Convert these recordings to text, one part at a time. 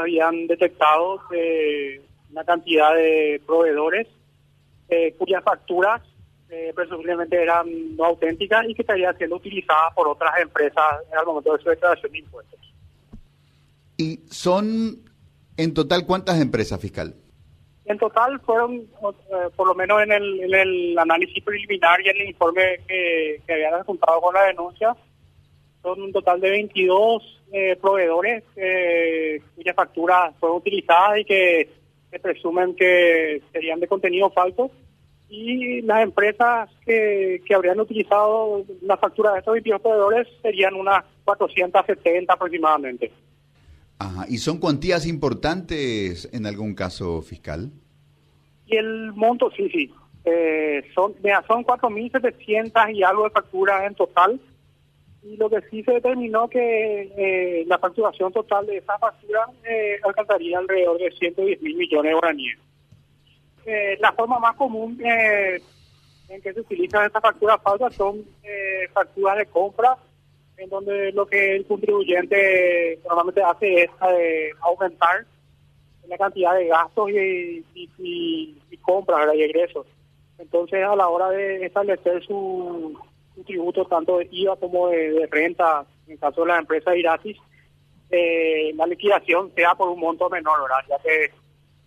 habían detectado eh, una cantidad de proveedores eh, cuyas facturas eh, presumiblemente eran no auténticas y que estarían siendo utilizadas por otras empresas al momento de su declaración de impuestos. ¿Y son en total cuántas empresas fiscal? En total fueron, eh, por lo menos en el, en el, análisis preliminar y en el informe que, que habían adjuntado con la denuncia, son un total de 22 eh, proveedores eh, cuyas facturas fueron utilizadas y que se presumen que serían de contenido falso y las empresas que, que habrían utilizado la factura de estos 22 proveedores serían unas 470 aproximadamente. Ajá. ¿Y son cuantías importantes en algún caso fiscal? Y el monto, sí, sí. Eh, son son 4.700 y algo de facturas en total. Y lo que sí se determinó que eh, la facturación total de esa factura eh, alcanzaría alrededor de 110 mil millones de guaraníes. Eh, la forma más común en que se utilizan estas facturas falsas son facturas de compra, en donde lo que el contribuyente normalmente hace es aumentar la cantidad de gastos y, y, compras y egresos. Entonces, a la hora de establecer su, tributo, tanto de IVA como de, renta, en el caso de las empresas iratis, la liquidación sea por un monto menor, ¿verdad? ya que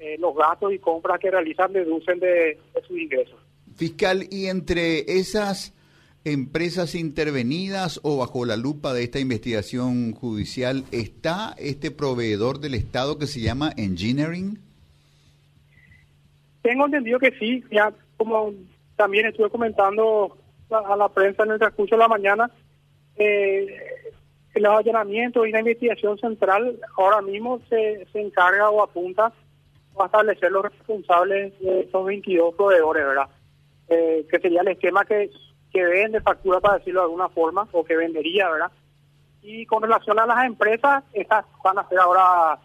eh, los gastos y compras que realizan deducen de, sus ingresos. Fiscal, y entre esas empresas intervenidas o bajo la lupa de esta investigación judicial, ¿está este proveedor del Estado que se llama Engineering? Tengo entendido que sí, ya como también estuve comentando a la prensa en el transcurso de la mañana, eh, los allanamientos y la investigación central ahora mismo se, se encarga o apunta a establecer los responsables de esos 22 proveedores, ¿verdad? Eh, que sería el esquema que, que vende factura, para decirlo de alguna forma, o que vendería, ¿verdad? Y con relación a las empresas, estas van a ser ahora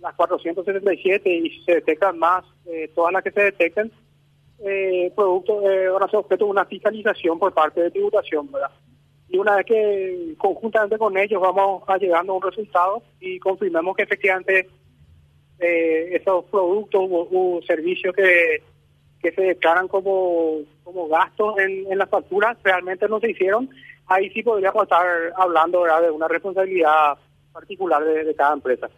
las 477 y se detectan más, eh, todas las que se detecten, eh, productos, eh, ahora se objeto de una fiscalización por parte de tributación, ¿verdad? Y una vez que conjuntamente con ellos vamos a llegando a un resultado y confirmemos que efectivamente eh, esos productos o, servicios que, que se declaran como, como gastos en, en las facturas realmente no se hicieron, ahí sí podríamos estar hablando de una responsabilidad particular de, cada empresa.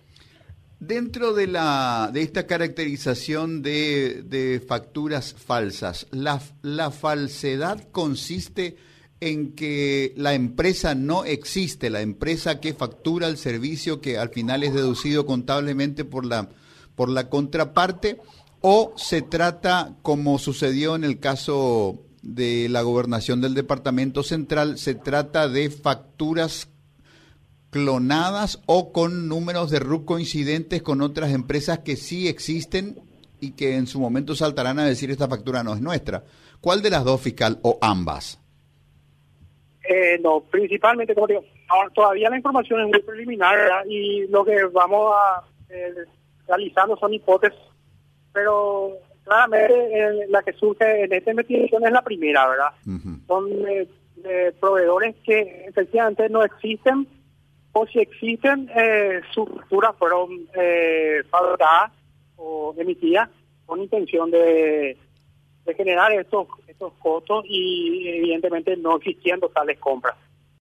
Dentro de la de esta caracterización de, facturas falsas, la, la falsedad consiste en que la empresa no existe, la empresa que factura el servicio que al final es deducido contablemente por la, por la contraparte, o se trata, como sucedió en el caso de la gobernación del Departamento Central, se trata de facturas clonadas o con números de RUC coincidentes con otras empresas que sí existen y que en su momento saltarán a decir esta factura no es nuestra. ¿Cuál de las dos fiscal o ambas? Eh, no, principalmente, como digo, todavía la información es muy preliminar y lo que vamos a eh, realizando son hipótesis, pero claramente eh, la que surge en esta investigación es la primera, ¿verdad? Son proveedores que efectivamente no existen o si existen, sus facturas fueron fabricadas o emitidas con intención de de generar estos estos costos y evidentemente no existiendo tales compras.